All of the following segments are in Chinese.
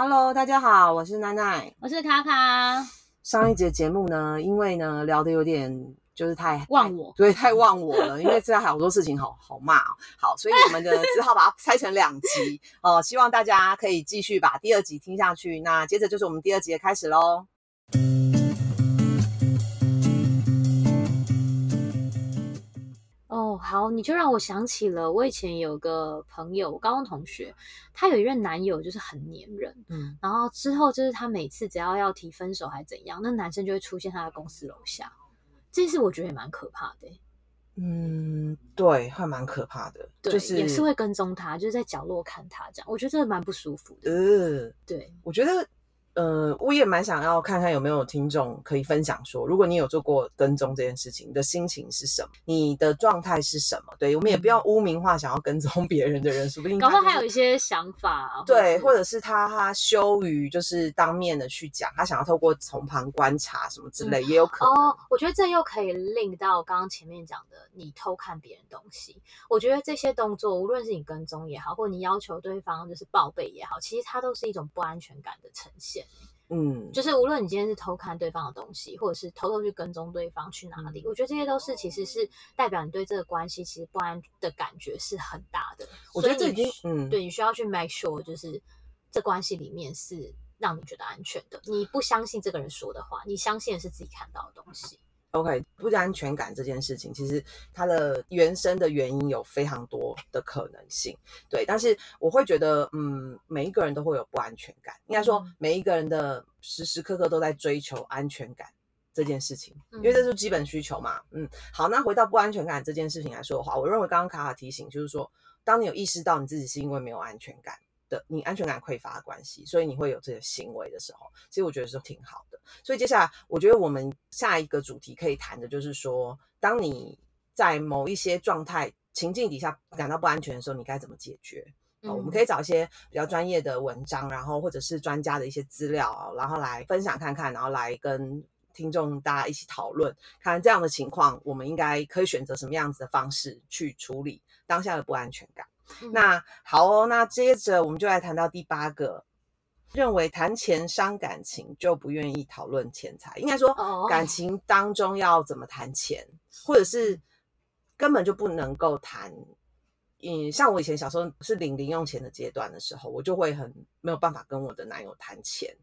Hello，大家好，我是奈奈。我是卡卡，上一节节目呢，因为呢聊的有点就是太忘我对，太忘我了，因为这好多事情好好骂哦，好，所以我们的只好把它拆成两集哦，希望大家可以继续把第二集听下去。那接着就是我们第二集的开始喽。哦，好，你就让我想起了我以前有个朋友，我高中同学，她有一任男友就是很黏人，嗯，然后之后就是她每次只要要提分手还怎样，那男生就会出现她的公司楼下，这件事我觉得也蛮可怕的欸、嗯，对，还蛮可怕的，对，就是也是会跟踪他，就是在角落看他这样，我觉得这个蛮不舒服的，呃，对，我觉得，呃，我也蛮想要看看有没有听众可以分享说，如果你有做过跟踪这件事情，你的心情是什么？你的状态是什么？对我们也不要污名化想要跟踪 别人的人，说不定嗯搞不好他就是还有一些想法，对，或者者是他他羞于就是当面的去讲，他想要透过从旁观察什么之类，也有可能。哦，我觉得这又可以 link 到刚刚前面讲的，你偷看别人东西。我觉得这些动作，无论是你跟踪也好，或者你要求对方就是报备也好，其实它都是一种不安全感的呈现。嗯，就是无论你今天是偷看对方的东西，或者是偷偷去跟踪对方去哪嗯里，我觉得这些都是其实是代表你对这个关系其实不安的感觉是很大的。我觉得这已经嗯，对你需要去 make sure，就是这关系里面是让你觉得安全的。你不相信这个人说的话，你相信的是自己看到的东西。OK，不安全感这件事情，其实它的原生的原因有非常多的可能性，对。但是我会觉得，嗯，每一个人都会有不安全感，应该说嗯每一个人的时时刻刻都在追求安全感这件事情，因为这是基本需求嘛。嗯，好，那回到不安全感这件事情来说的话，我认为刚刚卡卡提醒就是说，当你有意识到你自己是因为没有安全感。的你安全感匮乏的关系，所以你会有这个行为的时候，其实我觉得是挺好的。所以接下来，我觉得我们下一个主题可以谈的就是说，当你在某一些状态情境底下感到不安全的时候，你该怎么解决？哦，我们可以以找一些比较专业的文章，然后或者是专家的一些资料啊，然后来分享看看，然后来跟听众大家一起讨论，看这样的情况，我们应该可以选择什么样子的方式去处理当下的不安全感。嗯那好哦，那接着我们就来谈到第八个，认为谈钱伤感情就不愿意讨论钱财。应该说哦，感情当中要怎么谈钱，或者是根本就不能够谈。嗯，像我以前小时候是领零用钱的阶段的时候，我就会很没有办法跟我的男友谈钱。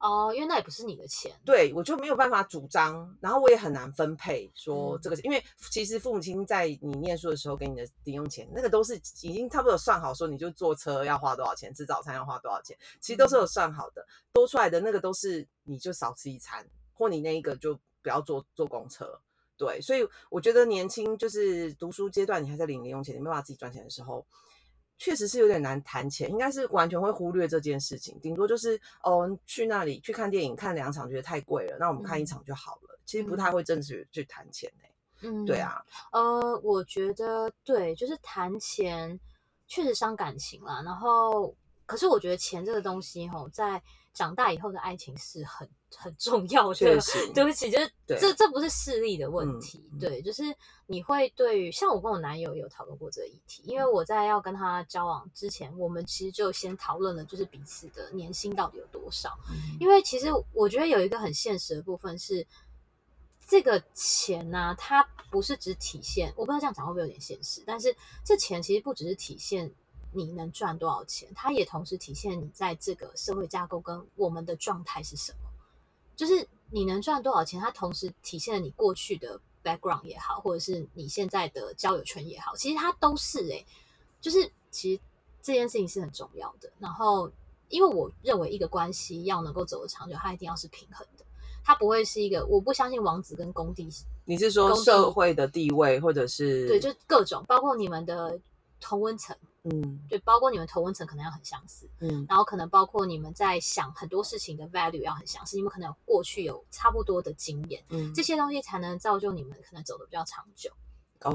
哦，因为那也不是你的钱。对我就没有办法主张，然后我也很难分配说嗯这个，因为其实父母亲在你念书的时候给你的零用钱，那个都是已经差不多算好，说你就坐车要花多少钱，吃早餐要花多少钱，其实都是有算好的，多出来的那个都是你就少吃一餐，或你那一个就不要坐坐公车。对，所以我觉得年轻就是读书阶段，你还在领零用钱，你没办法自己赚钱的时候，确实是有点难谈钱，应该是完全会忽略这件事情，顶多就是哦去那里去看电影，看两场觉得太贵了，那我们看一嗯场就好了。其实不太会正式去谈钱呢、嗯，对。啊，呃，我觉得对，就是谈钱确实伤感情啦。然后，可是我觉得钱这个东西，吼，在长大以后的爱情是很很重要的。对不起，就是对这这不是势力的问嗯题，嗯对，就是你会对于像我跟我男友有讨论过这个议题，因为我在要跟他交往之前，我们其实就先讨论了，就是彼此的年薪到底有多少。嗯因为其实我觉得有一个很现实的部分是，这个钱呢、它不是只体现，我不知道这样讲会不会有点现实，但是这钱其实不只是体现你能赚多少钱，它也同时体现你在这个社会架构跟我们的状态是什么。就是你能赚多少钱，它同时体现了你过去的 background 也好，或者是你现在的交友圈也好，其实它都是诶、就是其实这件事情是很重要的。然后，因为我认为一个关系要能够走得长久，它一定要是平衡的，它不会是一个我不相信王子跟工地，你是说社会的地位，或者是对，就各种包括你们的同温层，嗯对，包括你们同温层可能要很相似，嗯然后可能包括你们在想很多事情的 value 要很相似，你们可能有过去有差不多的经验，嗯这些东西才能造就你们可能走的比较长久。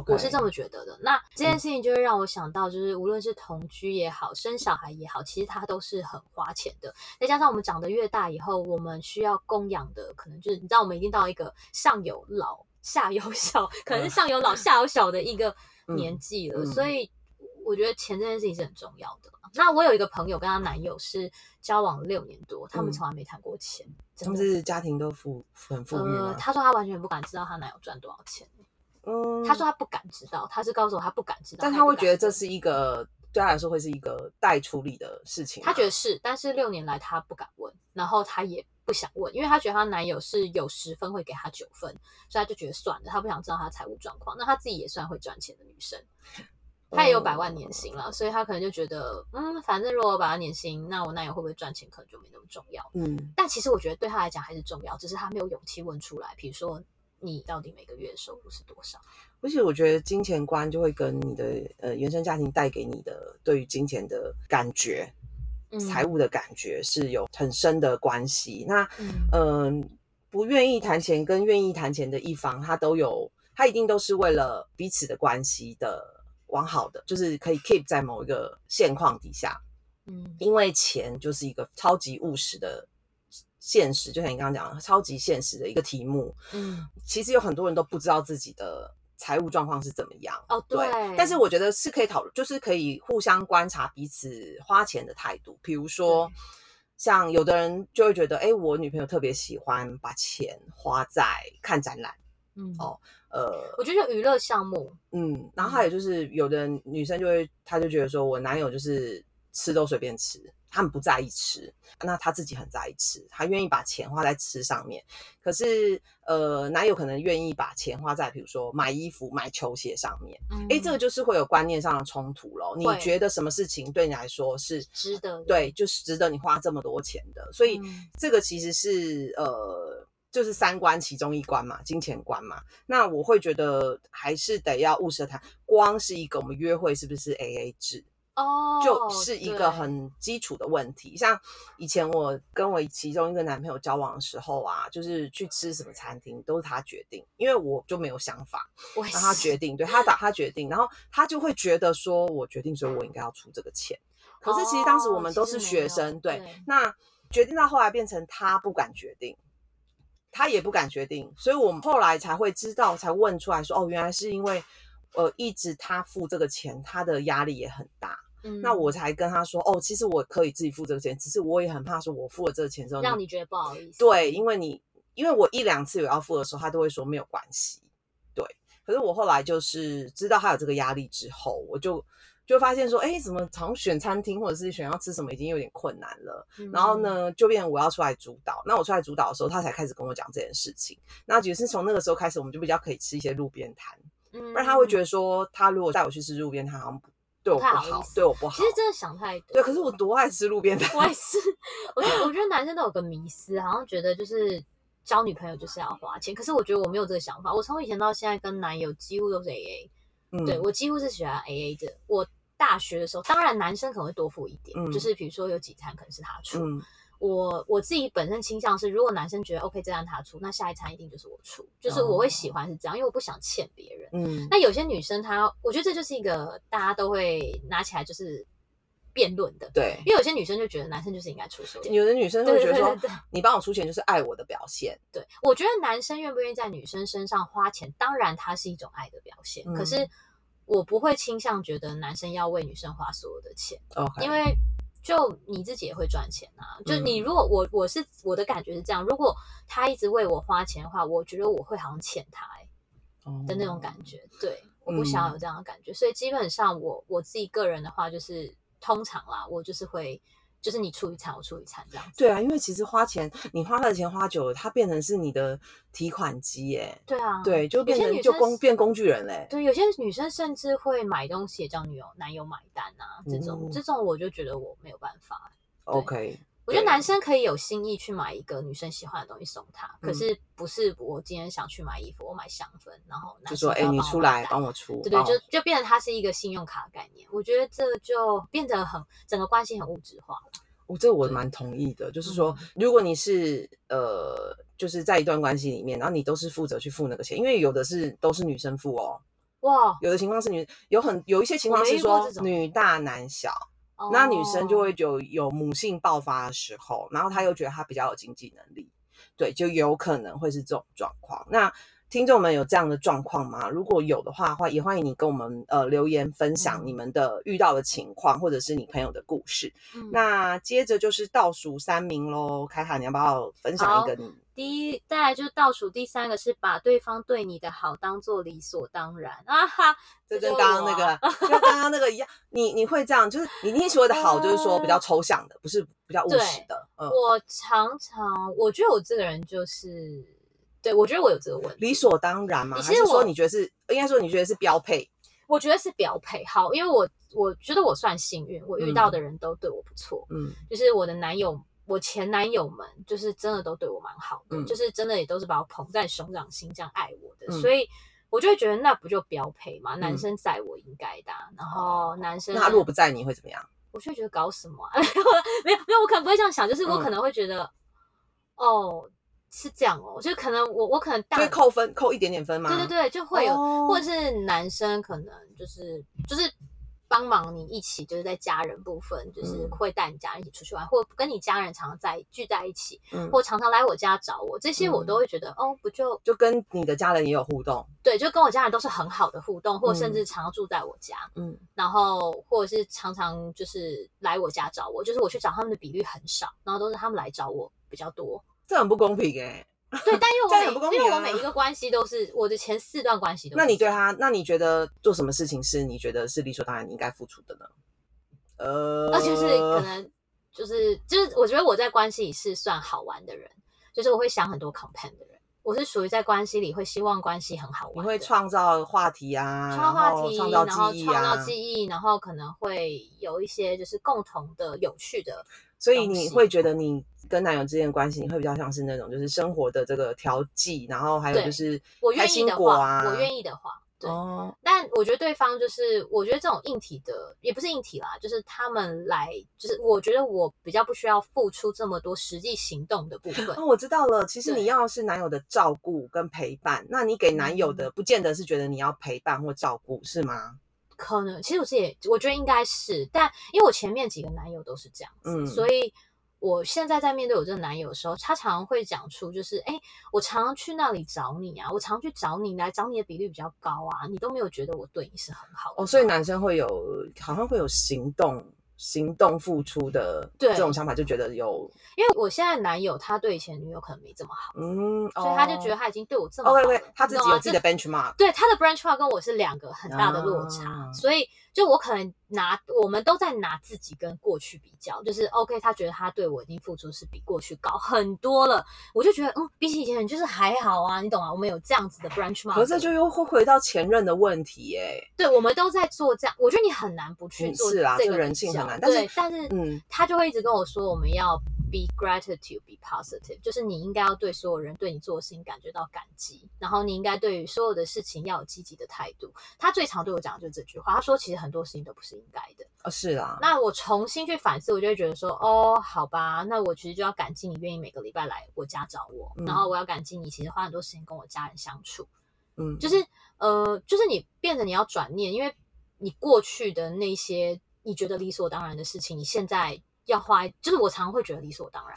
我是这么觉得的。那这件事情就会让我想到，就是无论是同居也好，生小孩也好，其实它都是很花钱的。再加上我们长得越大以后，我们需要供养的，可能就是你知道，我们已经到一个上有老下有小，可能是上有老下有小的一个嗯年纪了，嗯所以。我觉得钱这件事情是很重要的。那我有一个朋友跟她男友是交往六年多，他们嗯从来没谈过钱。他们是家庭都富很富裕呃，她说她完全不敢知道她男友赚多少钱。嗯，她说她不敢知道，她是告诉我她不敢知道，但她会觉得这是一个对她来说会是一个待处理的事情吗。她觉得是，但是六年来她不敢问，然后她也不想问，因为她觉得她男友是有十分会给她九分，所以她就觉得算了，她不想知道她财务状况。那她自己也算会赚钱的女生，她也有百万年薪了，所以他可能就觉得，嗯，反正如果我百万年薪，那我男友会不会赚钱可能就没那么重要。嗯，但其实我觉得对他来讲还是重要，只是他没有勇气问出来。比如说，你到底每个月的收入是多少？而且我觉得金钱观就会跟你的呃原生家庭带给你的对于金钱的感觉、嗯财务的感觉是有很深的关系。那嗯嗯、不愿意谈钱跟愿意谈钱的一方，他都有，他一定都是为了彼此的关系的往好的，就是可以 keep 在某一个现况底下。嗯因为钱就是一个超级务实的现实，就像你刚刚讲的，超级现实的一个题目。嗯，其实有很多人都不知道自己的财务状况是怎么样。哦对，但是我觉得是可以讨论，就是可以互相观察彼此花钱的态度。比如说，像有的人就会觉得，哎，我女朋友特别喜欢把钱花在看展览，嗯哦呃，我觉得娱乐项目，嗯，然后还有就是，有的女生就会，她就觉得说，我男友就是吃都随便吃，他们不在意吃，那她自己很在意吃，她愿意把钱花在吃上面。可是，呃，男友可能愿意把钱花在比如说买衣服、买球鞋上面。嗯诶，这个就是会有观念上的冲突咯。你会觉得什么事情对你来说是值得的对，就是值得你花这么多钱的？所以嗯这个其实是呃，就是三观其中一关嘛，金钱观嘛。那我会觉得还是得要务实地谈，光是一个我们约会是不是 A A 制，哦，就是一个很基础的问题。像以前我跟我其中一个男朋友交往的时候啊，就是去吃什么餐厅都是他决定，因为我就没有想法，让他是决定，对他打他决定，然后他就会觉得说我决定，所以我应该要出这个钱。可是其实当时我们都是学生，对那决定到后来变成他不敢决定，他也不敢决定，所以我们后来才会知道，才问出来说，哦，原来是因为呃一直他付这个钱，他的压力也很大，嗯那我才跟他说，哦，其实我可以自己付这个钱，只是我也很怕说我付了这个钱之后，让你觉得不好意思。对，因为你因为我一两次有要付的时候，他都会说没有关系，对。可是我后来就是知道他有这个压力之后，我就就发现说，哎，怎么常选餐厅或者是选要吃什么已经有点困难了。嗯然后？呢，就变成我要出来主导。那我出来主导的时候，他才开始跟我讲这件事情。那只是从那个时候开始，我们就比较可以吃一些路边摊，嗯不然他会觉得得说，他如果带我去吃路边摊，好像不对我不好对我不好其。实真的想太多。对，可是我多爱吃路边摊。我也是，我觉得我觉得男生都有个迷思，好像觉得就是交女朋友就是要花钱，可是我觉得我没有这个想法。我从以前到现在跟男友几乎都是 A A，、嗯对我几乎是喜欢 A A 的。我大学的时候，当然男生可能会多付一点，嗯就是比如说有几餐可能是他出。嗯我我自己本身倾向是，如果男生觉得 OK 这餐他出，那下一餐一定就是我出，就是我会喜欢是这样，因为我不想欠别人。嗯那有些女生她，我觉得这就是一个大家都会拿起来就是辩论的，对。因为有些女生就觉得男生就是应该出手有的女生会觉得说对对对对，你帮我出钱就是爱我的表现。对，我觉得男生愿不愿意在女生身上花钱，当然它是一种爱的表现。嗯可是我不会倾向觉得男生要为女生花所有的钱因为就你自己也会赚钱啊。就嗯你如果我我是我的感觉是这样，如果他一直为我花钱的话，我觉得我会好像欠他、欸、的那种感觉。对，我不想要有这样的感觉，所以基本上我我自己个人的话，就是通常啦，我就是会就是你出一餐，我出一餐这样子。对啊，因为其实花钱，你花他的钱花久了，它变成是你的提款机，耶。对啊，对，就变成就工变工具人嘞。对，有些女生甚至会买东西也叫女友男友买单啊，这种、哦这种我就觉得我没有办法。OK，我觉得男生可以有心意去买一个女生喜欢的东西送她，可嗯。是不是我今天想去买衣服，我买香氛，然后就说哎，你出来帮我出，对对，哦就就变成它是一个信用卡的概念。我觉得这就变得很整个关系很物质化了。我这我对蛮同意的，就是说嗯，如果你是呃，就是在一段关系里面，然后你都是负责去付那个钱，因为有的是都是女生付哦，哇，有的情况是女，有很有一些情况是说女大男小，那女生就会有有母性爆发的时候，然后她又觉得她比较有经济能力，对，就有可能会是这种状况。那听众们有这样的状况吗？如果有的话，欢也欢迎你跟我们呃留言分享嗯你们的遇到的情况，或者是你朋友的故事。嗯那接着就是倒数三名喽，凯卡，你要不要分享一个你？第一，再来就是倒数第三个是把对方对你的好当做理所当然啊哈，这跟就是刚刚那个，跟刚刚那个一样，你你会这样，就是你你所谓的好，就是说比较抽象的，不是比较务实的，嗯，我常常我觉得我这个人就是，对我觉得我有这个问题，理所当然嘛？其实还是说我你觉得是应该说你觉得是标配？我觉得是标配。好，因为我我觉得我算幸运，我遇到的人都对我不错，嗯就是我的男友。我前男友们就是真的都对我蛮好的，嗯就是真的也都是把我捧在手掌心这样爱我的，嗯所以我就会觉得那不就标配嘛，男嗯生在我应该的啊、然后男生那他如果不在，你会怎么样？我就会觉得搞什么、啊？没有没有，我可能不会这样想，就是我嗯可能会觉得，哦，是这样哦，就可能我我可能大就会扣分，扣一点点分嘛？对对对，就会有，哦或者是男生可能就是就是帮忙你一起，就是在家人部分，就是嗯。会带你家人一起出去玩，或跟你家人常常在聚在一起，嗯。或常常来我家找我，这些我嗯。都会觉得，哦，不就就跟你的家人也有互动，对，就跟我家人都是很好的互动，或甚嗯。至常常住在我家，嗯。然后或者是常常就是来我家找我，就是我去找他们的比率很少，然后都是他们来找我比较多。这很不公平哎、对，但因为我每因为我每一个关系都是我的前四段关系都是那你对他，那你觉得做什么事情是你觉得是理所当然你应该付出的呢？呃，而且是可能就是就是，我觉得我在关系里是算好玩的人，就是我会想很多 complain 的人。我是属于在关系里会希望关系很好玩，你会创造话题啊，创造话题，然后创造记忆然后可能会有一些就是共同的有趣的，所以你会觉得你跟男友之间的关系，你会比较像是那种就是生活的这个调剂，然后还有就是我开心愿意的话，果啊，我愿意的话，对。哦，但我觉得对方就是，我觉得这种硬体的也不是硬体啦，就是他们来，就是我觉得我比较不需要付出这么多实际行动的部分。哦，我知道了。其实你要是男友的照顾跟陪伴，那你给男友的不见得是觉得你要陪伴或照顾，是吗？可能其实我自己也我觉得应该是，但因为我前面几个男友都是这样子，嗯所以我现在在面对我这个男友的时候，他常常会讲出就是，哎，我常常去那里找你啊，我常去找你来找你的比率比较高啊，你都没有觉得我对你是很好的哦，所以男生会有好像会有行动、行动付出的对这种想法，就觉得有。因为我现在男友他对以前女友可能没这么好，嗯，所以他就觉得他已经对我这么好 OK 他自己有自己的 benchmark，对他的 branch mark 跟我是两个很大的落差，啊所以就我可能拿我们都在拿自己跟过去比较，就是 OK，他觉得他对我已经付出是比过去高很多了，我就觉得嗯，比起以前就是还好啊，你懂吗？我们有这样子的 branch mark，可是这就又会回到前任的问题耶。对，我们都在做这样，我觉得你很难不去嗯做是啊这个比较性很难但是对，但是嗯他就会一直跟我说，我们要 be gratitude, be positive，就是你应该要对所有人对你做的事情感觉到感激，然后你应该对于所有的事情要有积极的态度。他最常对我讲的就是这句话，他说其实很多事情都不是应该的。哦是啊，那我重新去反思，我就会觉得说，哦，好吧，那我其实就要感激你愿意每个礼拜来我家找我，嗯然后我要感激你其实花很多时间跟我家人相处。嗯就是呃，就是你变得你要转念，因为你过去的那些你觉得理所当然的事情，你现在要花，就是我常常会觉得理所当然。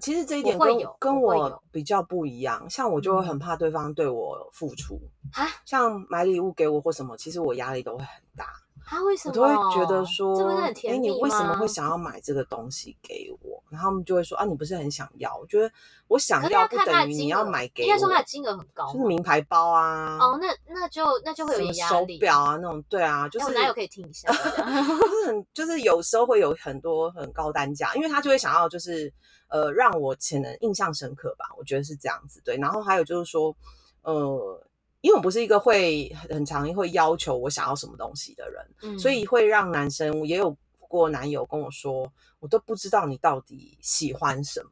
其实这一点跟跟我比较不一样，像我就会嗯。很怕对方对我付出，啊像买礼物给我或什么，其实我压力都会很大，啊，为什么？我都会觉得说，这不是很哎，甜蜜你为什么吗会想要买这个东西给我？然后他们就会说啊，你不是很想要？我觉得我想要不等于你要买给我，应该说它的金额很高就是。名牌包啊，哦，那那就那就会有压力。表啊那种，对啊，就是哎我男友可以听一下。就是很就是有时候会有很多很高单价，因为他就会想要就是呃让我可能印象深刻吧，我觉得是这样子对。然后还有就是说呃，因为我不是一个会很常会要求我想要什么东西的人，嗯所以会让男生也有过男友跟我说，我都不知道你到底喜欢什么，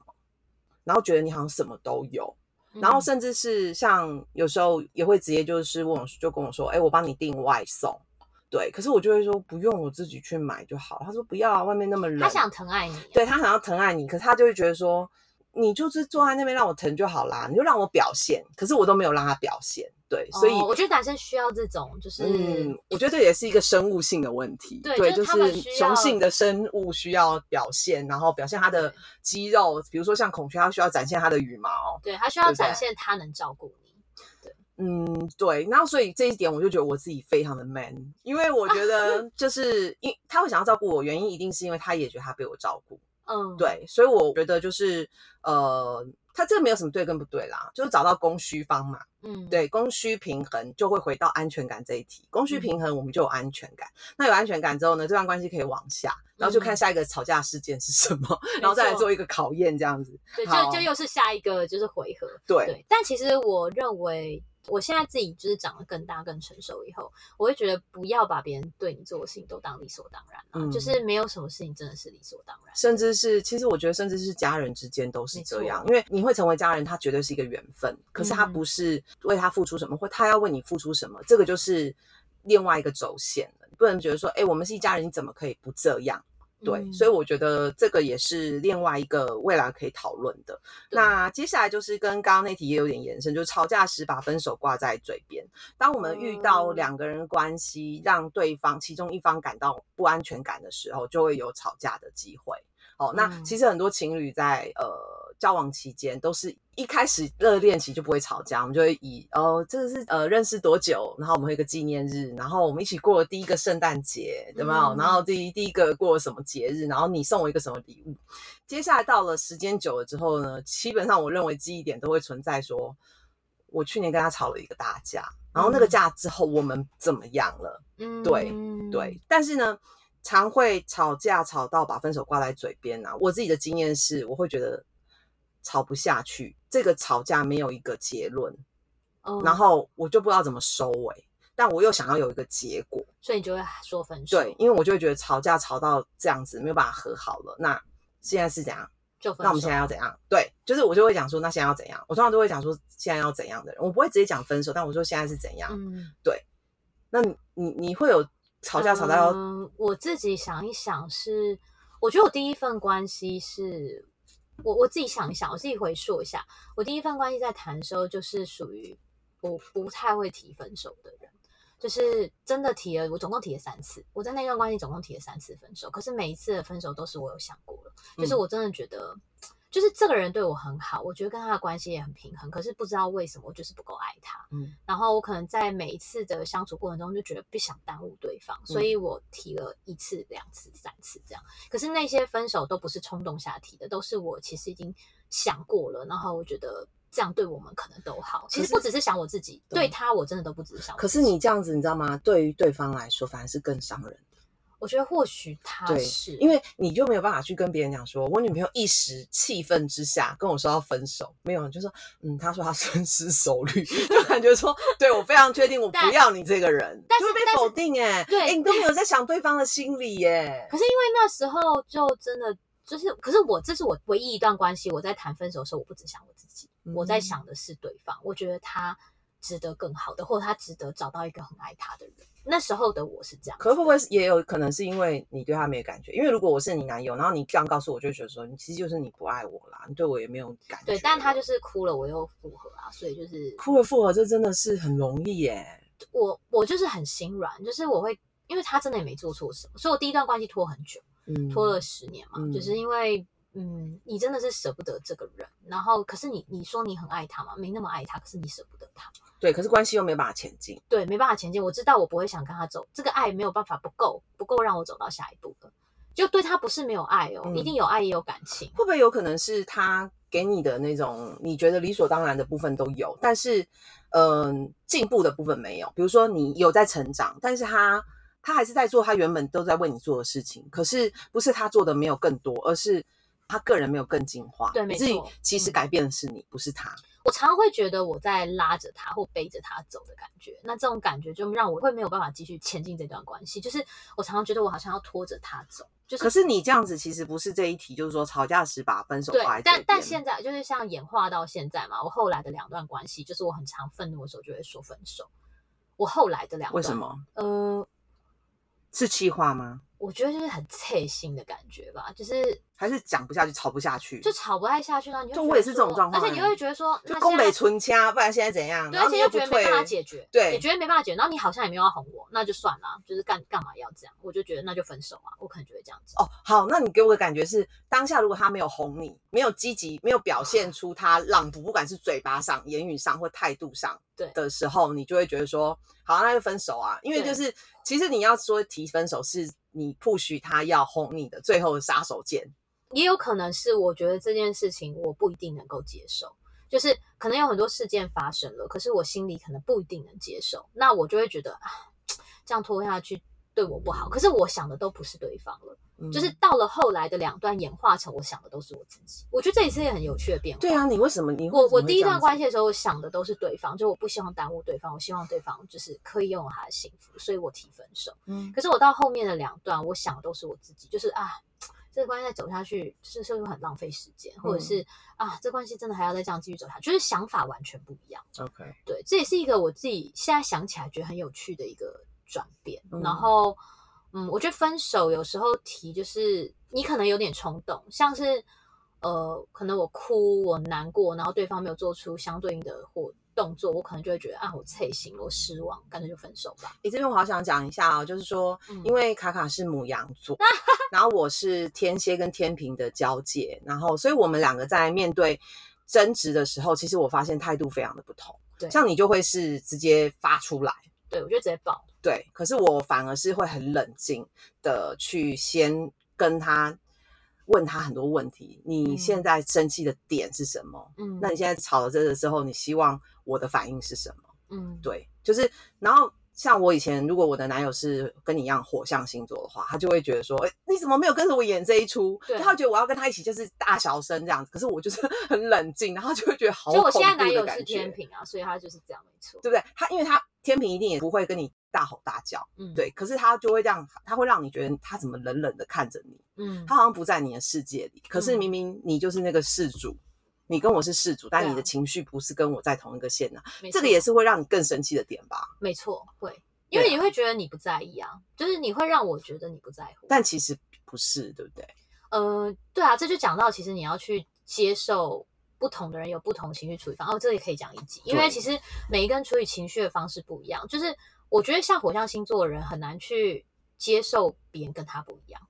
然后觉得你好像什么都有。然后嗯甚至是像有时候也会直接就是问我，就跟我说，哎，我帮你订外送，对，可是我就会说不用，我自己去买就好。他说不要啊，外面那么冷。他想疼爱你啊，对他想要疼爱你，可是他就会觉得说，你就是坐在那边让我疼就好啦，你就让我表现，可是我都没有让他表现，对，所以哦我觉得男生需要这种，就是嗯，我觉得这也是一个生物性的问题，对就就是雄性的生物需要表现，然后表现他的肌肉，比如说像孔雀，它需要展现它的羽毛。对它需要展现它能照顾你。嗯，对，然后所以这一点我就觉得我自己非常的 man，因为我觉得 就是因他会想要照顾我，原因一定是因为他也觉得他被我照顾，嗯，，对，所以我觉得就是呃，他这个没有什么对跟不对啦，就是找到供需方嘛，嗯，对，供需平衡就会回到安全感这一题，供需嗯。平衡我们就有安全感，那有安全感之后呢，这段关系可以往下，然后就看嗯。下一个吵架事件是什么，没然后再来做一个考验这样子，对，就就又是下一个就是回合。对，对，但其实我认为，我现在自己就是长得更大、更成熟以后，我会觉得不要把别人对你做的事情都当理所当然啊，嗯就是没有什么事情真的是理所当然。甚至是，其实我觉得，甚至是家人之间都是这样，因为你会成为家人，他绝对是一个缘分，可是他嗯不是为他付出什么，或他要为你付出什么，这个就是另外一个轴线了。你不能觉得说，哎、我们是一家人，你怎么可以不这样？对，嗯所以我觉得这个也是另外一个未来可以讨论的。那接下来就是跟刚刚那题也有点延伸，就是吵架时把分手挂在嘴边。当我们遇到哦两个人关系，让对方其中一方感到不安全感的时候，就会有吵架的机会。哦，那嗯其实很多情侣在呃交往期间，都是一开始热恋期就不会吵架，我们就会以哦这个是呃认识多久，然后我们会有一个纪念日，然后我们一起过了第一个圣诞节，有没有？嗯然后第一第一个过了什么节日，然后你送我一个什么礼物？接下来到了时间久了之后呢，基本上我认为记忆点都会存在说，我去年跟他吵了一个大架，然后那个嗯架之后我们怎么样了？嗯，对对，但是呢，常会吵架吵到把分手挂在嘴边啊。我自己的经验是，我会觉得吵不下去，这个吵架没有一个结论，嗯然后我就不知道怎么收尾，但我又想要有一个结果，所以你就会说分手，对，，因为我就会觉得吵架吵到这样子没有办法和好了，那现在是怎样？就分。那我们现在要怎样？对，就是我就会讲说，那现在要怎样？我通常都会讲说现在要怎样的人，我不会直接讲分手，但我说现在是怎样。嗯，对那你你你会有吵架吵到要嗯，我自己想一想是，我觉得我第一份关系是，我我自己想一想，我自己回溯一下，我第一份关系在谈的时候，就是属于我不太会提分手的人，就是真的提了，我总共提了三次，我在那段关系总共提了三次分手，可是每一次的分手都是我有想过了，就是嗯我真的觉得。就是这个人对我很好，我觉得跟他的关系也很平衡，可是不知道为什么我就是不够爱他。嗯然后我可能在每一次的相处过程中就觉得不想耽误对方，所以我提了一次、两次、三次这样。可是那些分手都不是冲动下提的，都是我其实已经想过了，然后我觉得这样对我们可能都好。其实不只是想我自己，对对他我真的都不只是想我可自己。是你这样子，你知道吗？对于对方来说，反而是更伤人。我觉得或许他对是。因为你就没有办法去跟别人讲说，我女朋友一时气愤之下跟我说要分手，没有，就说嗯，她说她深思熟虑，就感觉说，对我非常确定我不要你这个人，但是就会被否定哎、对哎、你都没有在想对方的心理耶、可是因为那时候就真的就是，可是我这是我唯一一段关系，我在谈分手的时候，我不只想我自己，我在嗯。想的是对方，我觉得他值得更好的，或者他值得找到一个很爱他的人。那时候的我是这样，可会不会也有可能是因为你对他没有感觉？因为如果我是你男友，然后你这样告诉我，就觉得说，你其实就是你不爱我啦，你对我也没有感觉。对，但他就是哭了，我又复合啊，所以就是哭了复合，这真的是很容易耶。我我就是很心软，就是我会，因为他真的也没做错什么，所以我第一段关系拖很久。嗯，拖了十年嘛，嗯就是因为嗯，你真的是舍不得这个人，然后可是你你说你很爱他嘛，没那么爱他，可是你舍不得他，对，可是关系又没办法前进。对，没办法前进。我知道我不会想跟他走，这个爱没有办法不够，不够让我走到下一步的。就对他不是没有爱哦，嗯一定有爱也有感情。会不会有可能是他给你的那种你觉得理所当然的部分都有，但是嗯进步的部分没有？比如说你有在成长，但是他他还是在做他原本都在为你做的事情，可是不是他做的没有更多，而是他个人没有更进化。对没以至于错嗯其实改变的是你，不是他。我常常会觉得我在拉着他或背着他走的感觉，那这种感觉就让我会没有办法继续前进这段关系。就是我常常觉得我好像要拖着他走，就是可是你这样子其实不是这一题，就是说吵架时把分手对，但但现在就是像演化到现在嘛，我后来的两段关系，就是我很常愤怒的时候就会说分手。我后来的两段为什？么呃，是气话吗？我觉得就是很 刺心的感觉吧，就是还是讲不下去，吵不下去，就吵不太下去呢。你就我也是这种说状况欸而且你会觉得说，就宫北那现在纯掐，不然现在怎样？对，而且又觉得没退，办法解决，对也觉得没办法解决，然后你好像也没有要哄我，那就算了，就是干干嘛要这样？我就觉得那就分手啊，我可能就会这样子。哦，好，那你给我的感觉是，当下如果他没有哄你，没有积极，没有表现 出他让步，不管是嘴巴上、言语上或态度上，对的时候，你就会觉得说，好，那就分手啊。因为就是，其实你要说提分手，是你不许他要哄你的最后的杀手锏。也有可能是我觉得这件事情我不一定能够接受，就是可能有很多事件发生了，可是我心里可能不一定能接受，那我就会觉得啊，这样拖下去对我不好。可是我想的都不是对方了，嗯就是到了后来的两段演化成我想的都是我自己。我觉得这也是一个很有趣的变化。对啊，你为什么你我我第一段关系，系的时候，我想的都是对方，就我不希望耽误对方，我希望对方就是可以拥有他的幸福，所以我提分手。嗯可是我到后面的两段，我想的都是我自己，就是啊，这个关系再走下去，就是是不是很浪费时间，或者是啊，这关系真的还要再这样继续走下去，就是想法完全不一样。，OK，对，这也是一个我自己现在想起来觉得很有趣的一个转变。嗯然后，嗯，我觉得分手有时候提就是你可能有点冲动，像是呃，可能我哭我难过，然后对方没有做出相对应的或动作，我可能就会觉得啊，我脆心，我失望，干脆就分手吧。你这边我好想讲一下哦，就是说，嗯因为卡卡是母羊座，然后我是天蝎跟天平的交界，然后所以我们两个在面对争执的时候，其实我发现态度非常的不同。对像你就会是直接发出来。对我就直接爆。对，可是我反而是会很冷静的去先跟他问他很多问题。你嗯现在生气的点是什么？嗯，那你现在吵了这个之后，你希望我的反应是什么？嗯，对，就是然后像我以前，如果我的男友是跟你一样火象星座的话，他就会觉得说，哎，你怎么没有跟着我演这一出？对他觉得我要跟他一起就是大小声这样子，可是我就是 很冷静，然后就会觉得好就恐怖我现在男友是天，平啊，所以他就是这样，没错。对不对？他因为他天平一定也不会跟你大吼大叫。嗯，，对，可是他就会这样，他会让你觉得他怎么冷冷的看着你，嗯，他好像不在你的世界里。可是嗯明明你就是那个事主，你跟我是事主，但你的情绪不是跟我在同一个线啊，这个也是会让你更生气的点吧？没错，会，因为你会觉得你不在意啊，就是你会让我觉得你不在乎。但其实不是，对不对？呃，对啊，这就讲到其实你要去接受不同的人有不同情绪处理方。哦，这个也可以讲一集，因为其实每一个人处理情绪的方式不一样。就是我觉得像火象星座的人很难去接受别人跟他不一样，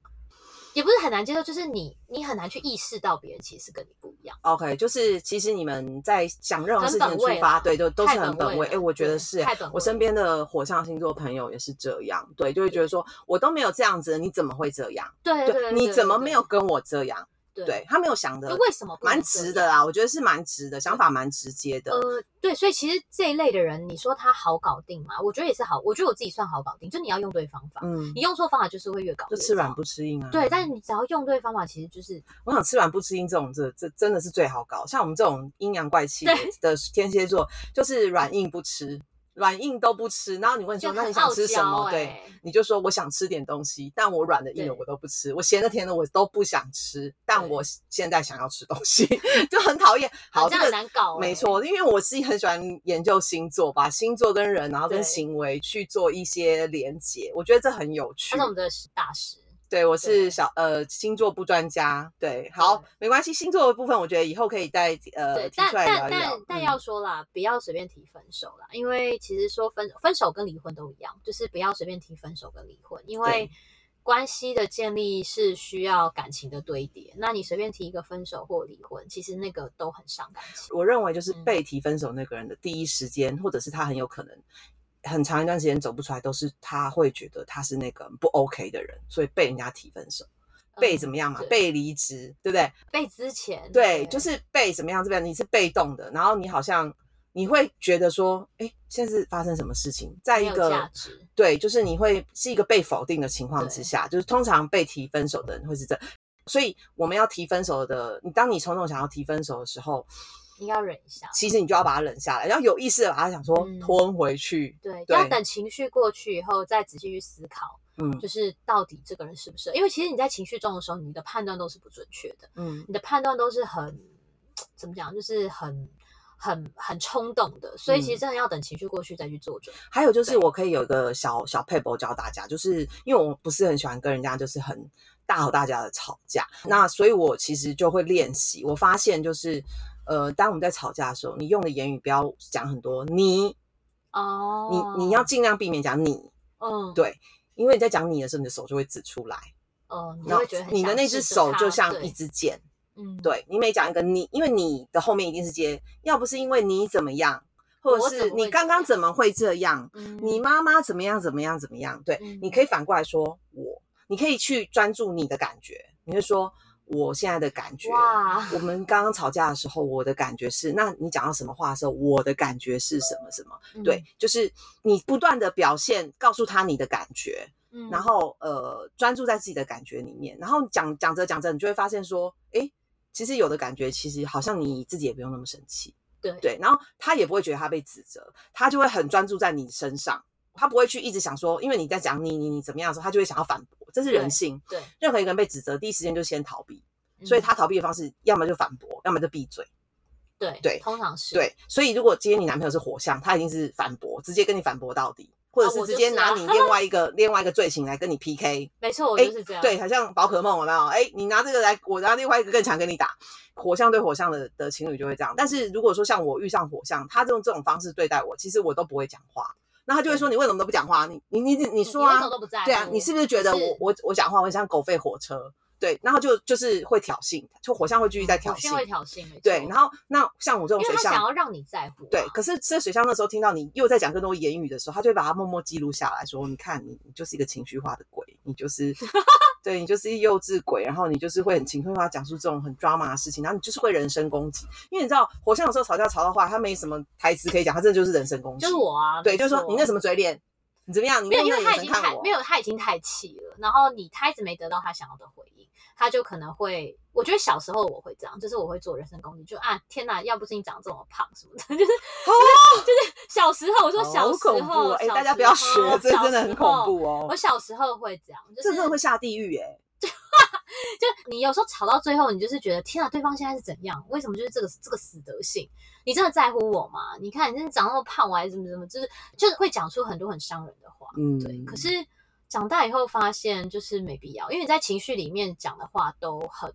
也不是很难接受，就是你你很难去意识到别人其实跟你不一样。OK，就是其实你们在想任何事情的出发，对，都都是很本位。本位了哎，我觉得是我身边的火象星座朋友也是这样，对，就会觉得说我都没有这样子，你怎么会这样？对对，你怎么没有？跟我这样？对对他没有想的就为什么蛮直的啦，我觉得是蛮直的，想法蛮直接的。呃，对，所以其实这一类的人，你说他好搞定吗？我觉得也是好，我觉得我自己算好搞定，就你要用对方法，嗯你，用错方法就是会越搞越就吃软不吃硬啊。对，但是你只要用对方法，其实就是我想吃软不吃硬这种，这这真的是最好搞。像我们这种阴阳怪气的天蝎座，就是软硬不吃，软硬都不吃。然后你问说，那你想吃什么？对，你就说我想吃点东西，但我软的硬的我都不吃，我咸的甜的我都不想吃，但我现在想要吃东西，就很讨厌。好，这样这个很难搞欸没错，因为我自己很喜欢研究星座，把星座跟人，然后跟行为去做一些连结，我觉得这很有趣那是。我们的大师。对，我是小呃星座不专家。对，好对，没关系，星座的部分我觉得以后可以再呃，提但出来聊一聊但但。但嗯要说啦，不要随便提分手啦，因为其实说分分手跟离婚都一样，就是不要随便提分手跟离婚，因为对关系的建立是需要感情的堆叠。那你随便提一个分手或离婚，其实那个都很伤感情。我认为就是嗯被提分手那个人的第一时间，或者是他很有可能很长一段时间走不出来，都是他会觉得他是那个不 OK 的人，所以被人家提分手，被怎么样嘛？嗯被离职，对不对？被之前对，就是被怎么样？这边你是被动的，然后你好像你会觉得说，哎，现在是发生什么事情？在一个。对，就是你会是一个被否定的情况之下，就是通常被提分手的人会是这，所以我们要提分手的，你当你冲动想要提分手的时候，要忍一下。其实你就要把它忍下来，然后有意识的把它想说嗯吞回去，对，对要等情绪过去以后，再仔细去思考，嗯就是到底这个人是不是？因为其实你在情绪中的时候，你的判断都是不准确的，嗯，你的判断都是很怎么讲，就是很很很冲动的，所以其实嗯真的要等情绪过去再去做准。还有就是我可以有一个小小 paper 教大家，就是因为我不是很喜欢跟人家就是很大吼大家的吵架。那所以我其实就会练习，我发现就是呃，当我们在吵架的时候，你用的言语不要讲很多你，哦，你你要尽量避免讲你，嗯，对，因为你在讲你的时候，你的手就会指出来，哦，你会觉得很你的那只手就像一支箭。嗯，对你每讲一个你，因为你的后面一定是接，要不是因为你怎么样，或者是你刚刚怎怎么会这样，嗯，你妈妈怎么样怎么样怎么样，对，嗯你可以。反过来说我，你可以去专注你的感觉，你会说我现在的感觉。哇，我们刚刚吵架的时候，我的感觉是，那你讲到什么话的时候，我的感觉是什么什么？对，就是你不断的表现，告诉他你的感觉，嗯，然后呃，专注在自己的感觉里面，然后讲讲着讲着，你就会发现说，诶，其实有的感觉，其实好像你自己也不用那么生气，对对，然后他也不会觉得他被指责，他就会很专注在你身上，他不会去一直想说，因为你在讲你你你怎么样的时候，他就会想要反驳，这是人性，对，任何一个人被指责，第一时间就先逃避，所以嗯他逃避的方式，要么就反驳，要么就闭嘴。对对通常是，对，所以如果今天你男朋友是火象，他一定是反驳，直接跟你反驳到底，或者啊是直接拿你另外一个、另外一个罪行来跟你 PK。没错，我哎就是这样，对，好像宝可梦有没有？哎，你拿这个来，我拿另外一个更强跟你打。火象对火象的的情侣就会这样，但是如果说像我遇上火象，他用这种方式对待我，其实我都不会讲话。那他就会说：“你为什么都不讲话？你你你你你说啊对啊，你是不是觉得我我我讲话会像狗吠火车？对，然后就就是会挑衅，就火象会继续在挑嗯火星会衅。挑衅，没对，然后那像我这种水象，想要让你在乎啊，对，可是这水象那时候听到你又在讲更多言语的时候，他就会把它默默记录下来，说：你看你你就是一个情绪化的鬼，你就是 对你就是幼稚鬼，然后你就是会很情绪化讲述这种很 drama 的事情，然后你就是会人身攻击，因为你知道火象有时候吵架吵到话，他没什么台词可以讲，他真的就是人身攻击，就是我啊，对，就是说你那什么嘴脸，你怎么样，你没有，因为他已经太没有，他已经太气了，然后你他一直没得到他想要的回应，他就可能会，我觉得小时候我会这样，就是我会做人身攻击，就啊天哪，要不是你长这么胖什么的，就是、就是小时候，我说小时！候，哎，小大家不要学，这真的很恐怖哦我，小时候会这样，就是这真的会下地狱哎。就你有时候吵到最后，你就是觉得天啊，对方现在是怎样？为什么就是这个这个死德性？你真的在乎我吗？你看你真的长那么胖，我还怎么怎么，就是就是会讲出很多很伤人的话。嗯，对，可是长大以后发现就是没必要，因为你在情绪里面讲的话都很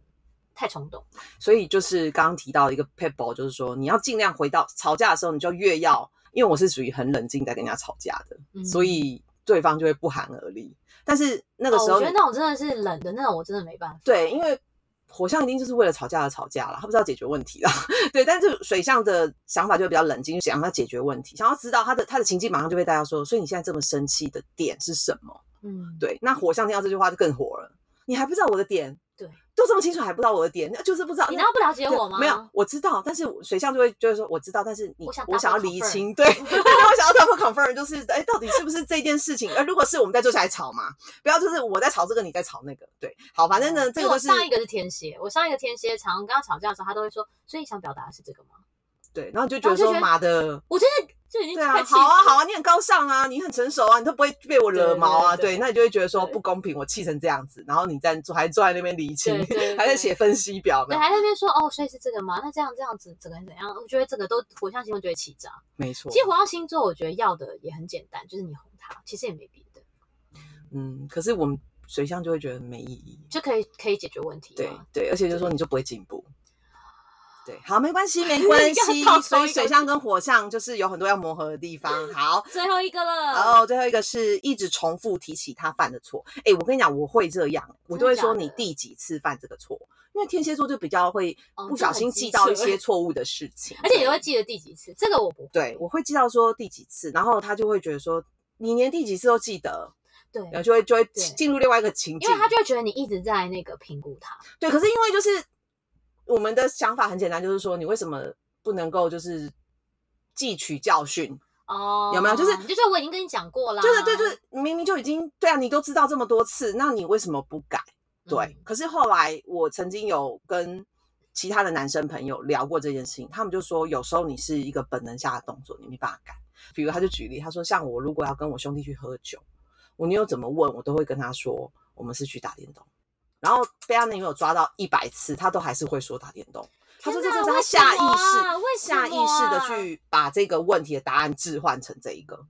太冲动。所以就是刚刚提到一个 p e b b l e 就是说你要尽量回到吵架的时候，你就越要，因为我是属于很冷静在跟人家吵架的，嗯所以对方就会不寒而栗。但是那个哦，时候你、我觉得那种真的是冷的那种，我真的没办法。对，因为火象一定就是为了吵架而吵架了，他不知道解决问题啦。对，但是水象的想法就会比较冷静，就想要解决问题，想要知道他的他的情境，马上就被大家说，所以你现在这么生气的点是什么？嗯，对，那火象听到这句话就更火了，你还不知道我的点？对，都这么清楚还不知道我的点，那就是不知道。你难道不了解我吗？没有，我知道，但是水象就会就是说我知道，但是你我想要厘清，对，我想 要 double confirm，就是哎，到底是不是这件事情？而如果是我们再坐下来吵嘛，不要就是我在吵这个，你在吵那个，对，好，反正呢，这个就是我上一个是天蝎，我上一个天蝎常常跟他吵架的时候，他都会说，所以你想表达的是这个吗？对，然后就觉得说妈的。我真的就已经对啊，好啊，好啊，你很高尚啊，你很成熟啊，你都不会被我惹毛啊，对，那你就会觉得说不公平，我气成这样子，然后你在坐还坐在那边理清还在写分析表还在那边说哦，所以是这个吗？那这样这样子，整个人怎样？我觉得这个都火象星座就会气炸。没错其，实火象星座我觉得要的也很简单，就是你哄他，其实也没别的，嗯，可是我们水象就会觉得没意义，就可以可以解决问题对。对，而且就说你就不会进步。对，好，没关系，没 关系。所以水象跟火象就是有很多要磨合的地方。好，最后一个了，然后最后一个是一直重复提起他犯的错。哎，我跟你讲，我会这样，我都会说你第几次犯这个错，因为天蝎座就比较会哦不小心记到一些 错误的事情，而且也会记得第几次，这个我不会。对，我会记到说第几次，然后他就会觉得说你连第几次都记得，对，然后就会就会对进入另外一个情境，因为他就会觉得你一直在那个评估他。对，可是因为就是我们的想法很简单，就是说你为什么不能够就是汲取教训？哦，有没有就是就是我已经跟你讲过了，就是对，就是明明就已经对啊，你都知道这么多次，那你为什么不改？对，嗯可是后来我曾经有跟其他的男生朋友聊过这件事情，他们就说有时候你是一个本能下的动作，你没办法改。比如他就举例，他说像我如果要跟我兄弟去喝酒，我女友怎么问我都会跟他说我们是去打电动，然后被他女友抓到一百次，他都还是会说打电动。他说这是他下意识、下意识的去把这个问题的答案置换成这一个，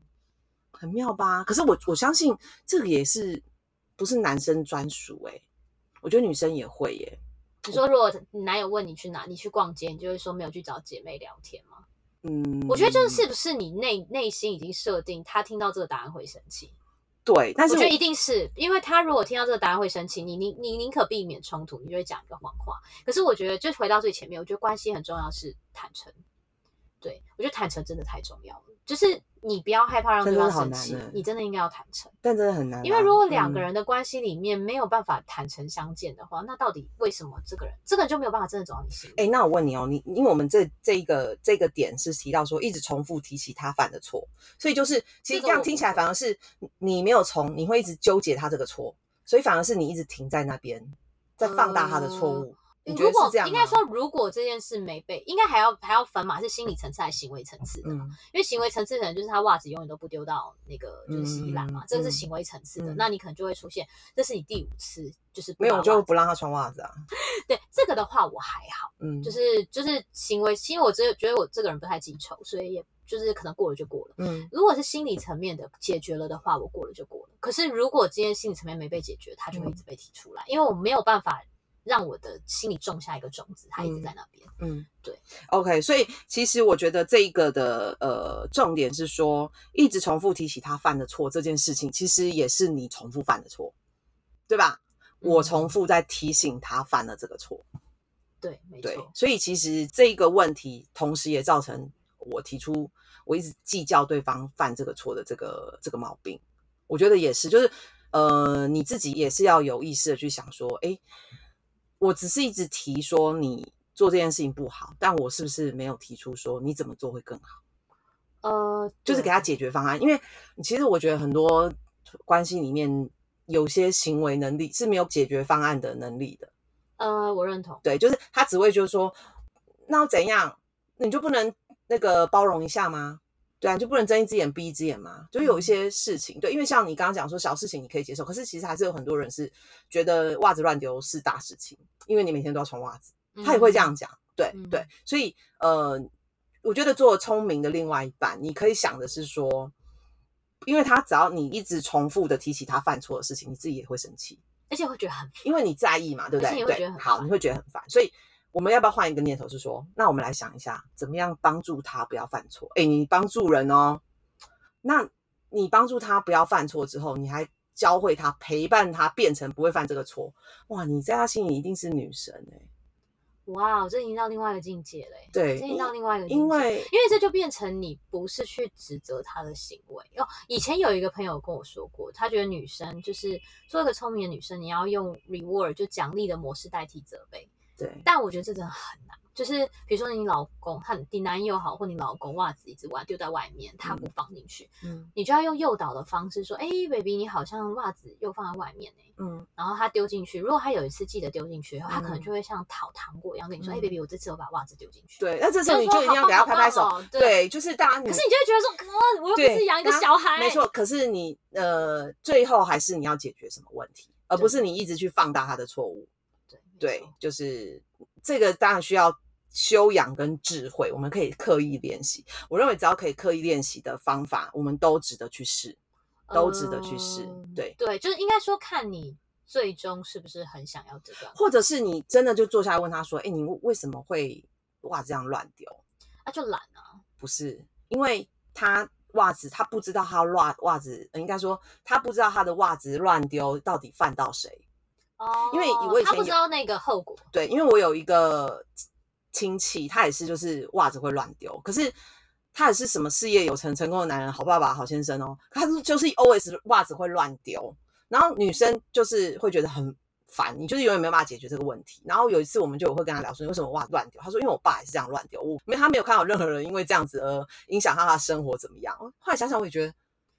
很妙吧？可是我我相信这个也是不是男生专属哎、我觉得女生也会耶。你说，如果你男友问你去哪，你去逛街，你就会说没有去找姐妹聊天吗？嗯，我觉得就是是不是你内内心已经设定，他听到这个答案会生气？对，但是我觉得一定是因为他如果听到这个答案会生气，你你你宁可避免冲突，你就会讲一个谎话。可是我觉得，就回到最前面，我觉得关系很重要是坦诚。对我觉得坦诚真的太重要了，就是你不要害怕让对方生气你真的应该要坦诚。但真的很难啊，因为如果两个嗯人的关系里面没有办法坦诚相见的话，那到底为什么这个人这个人就没有办法真的走到你心里？哎、那我问你哦，你因为我们这这一个这个点是提到说一直重复提起他犯的错，所以就是其实这样听起来反而是你没有从，你会一直纠结他这个错，所以反而是你一直停在那边，在放大他的错误。如果？应该说，如果这件事没被，应该还要还要分嘛，是心理层次还是行为层次的嘛？嗯，因为行为层次可能就是他袜子永远都不丢到那个就是洗衣篮嘛，嗯这个是行为层次的，嗯那你可能就会出现，这是你第五次就是没有我就不让他穿袜子啊。对这个的话我还好，嗯，就是就是行为，因为我只觉得我这个人不太记仇，所以也就是可能过了就过了。嗯如果是心理层面的解决了的话，我过了就过了。可是如果今天心理层面没被解决，他就会一直被提出来，因为我没有办法让我的心里种下一个种子，它一直在那边。嗯，对。OK，所以其实我觉得这一个的呃重点是说，一直重复提起他犯的错这件事情，其实也是你重复犯的错，对吧？我嗯重复在提醒他犯了这个错。对，没对错，。所以其实这个问题，同时也造成我提出我一直计较对方犯这个错的这个这个毛病。我觉得也是，就是呃，你自己也是要有意识的去想说，诶，我只是一直提说你做这件事情不好，但我是不是没有提出说你怎么做会更好？呃，就是给他解决方案。因为其实我觉得很多关系里面有些行为能力是没有解决方案的能力的。呃，我认同。对，就是他只会就是说，那要怎样，你就不能那个包容一下吗？对啊，就不能睁一只眼闭一只眼嘛？就有一些事情，对，因为像你刚刚讲说小事情你可以接受，可是其实还是有很多人是觉得袜子乱丢是大事情，因为你每天都要穿袜子，他也会这样讲，对嗯对，所以呃，我觉得做聪明的另外一半，你可以想的是说，因为他只要你一直重复的提起他犯错的事情，你自己也会生气。而且会觉得很因为你在意嘛，对不对？对，好，你会觉得很烦。所以我们要不要换一个念头，是说，那我们来想一下，怎么样帮助他不要犯错？哎，你帮助人哦，那你帮助他不要犯错之后，你还教会他、陪伴他变成不会犯这个错，哇，你在他心里一定是女神哎、哇，这已经到另外一个境界嘞。对这已经到另外一个境界，因为因为这就变成你不是去指责他的行为哦。以前有一个朋友跟我说过，他觉得女生就是做一个聪明的女生，你要用 reward 就奖励的模式代替责备。对，但我觉得这真的很难。就是比如说你老公，他你男友好，或你老公袜子一直玩丢在外面，他不放进去，嗯你就要用诱导的方式说：“哎、b a b y 你好像袜子又放在外面呢、嗯然后他丢进去，如果他有一次记得丢进去以后，他可能嗯就会像讨糖果一样跟你说：“哎、嗯 b a b y 我这次我把袜子丢进去。”对，那这时候你就一定要给他拍拍手，对，就是大家可是你就会觉得说：“哥，我又不是养一个小孩。”没错，可是你呃，最后还是你要解决什么问题，而不是你一直去放大他的错误。对就是这个当然需要修养跟智慧，我们可以刻意练习。我认为只要可以刻意练习的方法，我们都值得去试，都值得去试。嗯对，对，就是应该说看你最终是不是很想要这段，或者是你真的就坐下来问他说：“哎，你为什么会袜子这样乱丢那、就懒啊。？”不是，因为他袜子他不知道他袜袜子，呃应该说他不知道他的袜子乱丢到底犯到谁。哦，因为我以前他不知道那个后果。对，因为我有一个亲戚，他也是就是袜子会乱丢，可是他也是什么事业有成、成功的男人、好爸爸、好先生哦，他是就是 always 袜子会乱丢，然后女生就是会觉得很烦，你就是永远没有办法解决这个问题。然后有一次我们就有会跟他聊说，你为什么袜子乱丢？他说因为我爸也是这样乱丢，我没他没有看到任何人因为这样子而影响到他的生活怎么样。后来想想我也觉得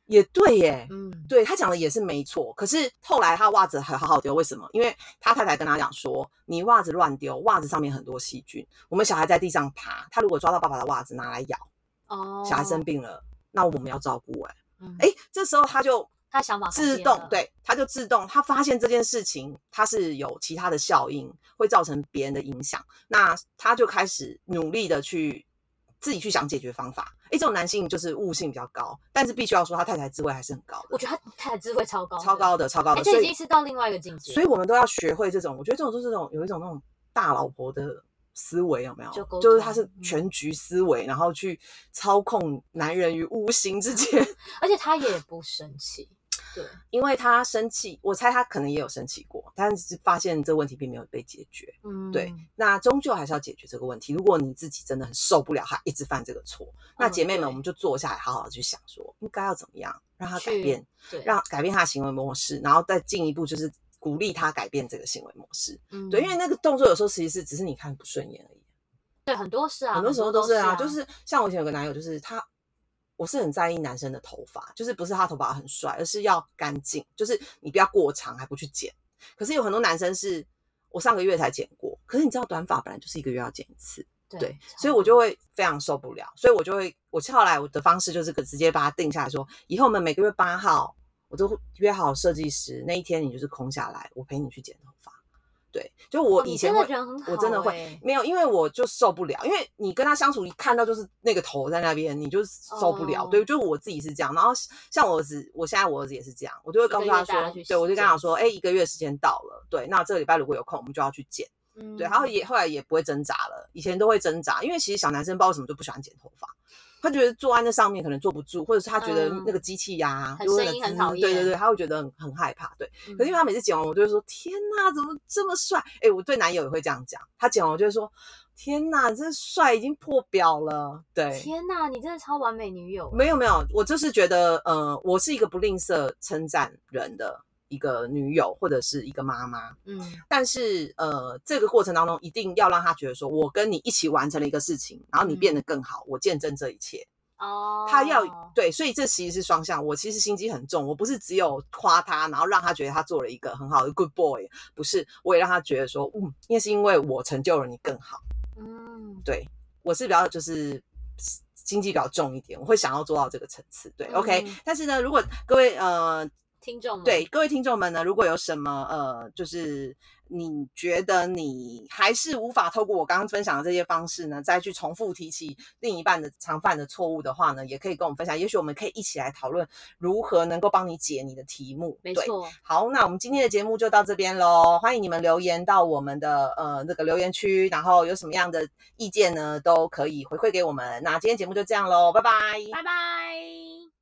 也对耶，嗯，对他讲的也是没错，可是后来他袜子还好好丢，为什么？因为他太太跟他讲说，你袜子乱丢，袜子上面很多细菌，我们小孩在地上爬，他如果抓到爸爸的袜子拿来咬，哦，小孩生病了，那我们要照顾哎、嗯，哎、这时候他就他想法改自，动对，他就自动，他发现这件事情它是有其他的效应，会造成别人的影响，那他就开始努力的去自己去想解决方法。诶，这种男性就是悟性比较高，但是必须要说他太太智慧还是很高的，我觉得他太太智慧超高，超高的，超高的，哎这已经是到另外一个境界了。所以我们都要学会这种，我觉得这种就是这种有一种那种大老婆的思维，有没有？就就是他是全局思维，然后去操控男人与无形之间。而且他也不生气，对，因为他生气，我猜他可能也有生气过，但是发现这个问题并没有被解决。嗯，对，那终究还是要解决这个问题。如果你自己真的很受不了他一直犯这个错，那嗯姐妹们，我们就坐下来好好的去想说，应该要怎么样让他改变，对，让改变他的行为模式，然后再进一步就是鼓励他改变这个行为模式。嗯对，因为那个动作有时候其实是只是你看不顺眼而已。对很多事啊，很多时候都是啊，啊，就是像我以前有个男友，就是他，我是很在意男生的头发，就是不是他头发很帅，而是要干净，就是你不要过长还不去剪。可是有很多男生是我上个月才剪过，可是你知道短发本来就是一个月要剪一次，对，所以我就会非常受不了，所以我就会，我后来我的方式就是直接把它定下来说，以后我们每个月八号，我都约好设计师那一天，你就是空下来，我陪你去剪。对，就我以前会，我真的会没有，因为我就受不了，因为你跟他相处，一看到就是那个头在那边，你就受不了。哦对，就我自己是这样。然后像我儿子，我现在我儿子也是这样，我就会告诉他说对我就跟剪他说，哎，一个月时间到了，对，那这个礼拜如果有空，我们就要去剪。嗯对，然后也后来也不会挣扎了，以前都会挣扎，因为其实小男生不知道为什么就不喜欢剪头发，他觉得坐在那上面可能坐不住，或者是他觉得嗯那个机器呀、声音很讨厌对对对，他会觉得很很害怕，对。嗯可是因为他每次剪完，我就会说天哪，怎么这么帅？哎，我对男友也会这样讲，他剪完我就会说天哪，这帅已经破表了，对。天哪，你真的超完美女友，没有没有，我就是觉得，呃，我是一个不吝啬称赞人的一个女友或者是一个妈妈，嗯但是呃，这个过程当中一定要让他觉得说，我跟你一起完成了一个事情，然后你变得更好，我见证这一切。哦，他要对，所以这其实是双向。我其实心机很重，我不是只有夸他，然后让他觉得他做了一个很好的 good boy，不是，我也让他觉得说，嗯，那是因为我成就了你更好。嗯对我是比较就是心机比较重一点，我会想要做到这个层次。对、o k 嗯但是呢，如果各位呃听众们对各位听众们呢，如果有什么呃，就是你觉得你还是无法透过我刚刚分享的这些方式呢，再去重复提起另一半的常犯的错误的话呢，也可以跟我们分享。也许我们可以一起来讨论如何能够帮你解你的题目。对没错，好，那我们今天的节目就到这边喽。欢迎你们留言到我们的呃那个留言区，然后有什么样的意见呢，都可以回馈给我们。那今天节目就这样喽，拜拜。拜拜。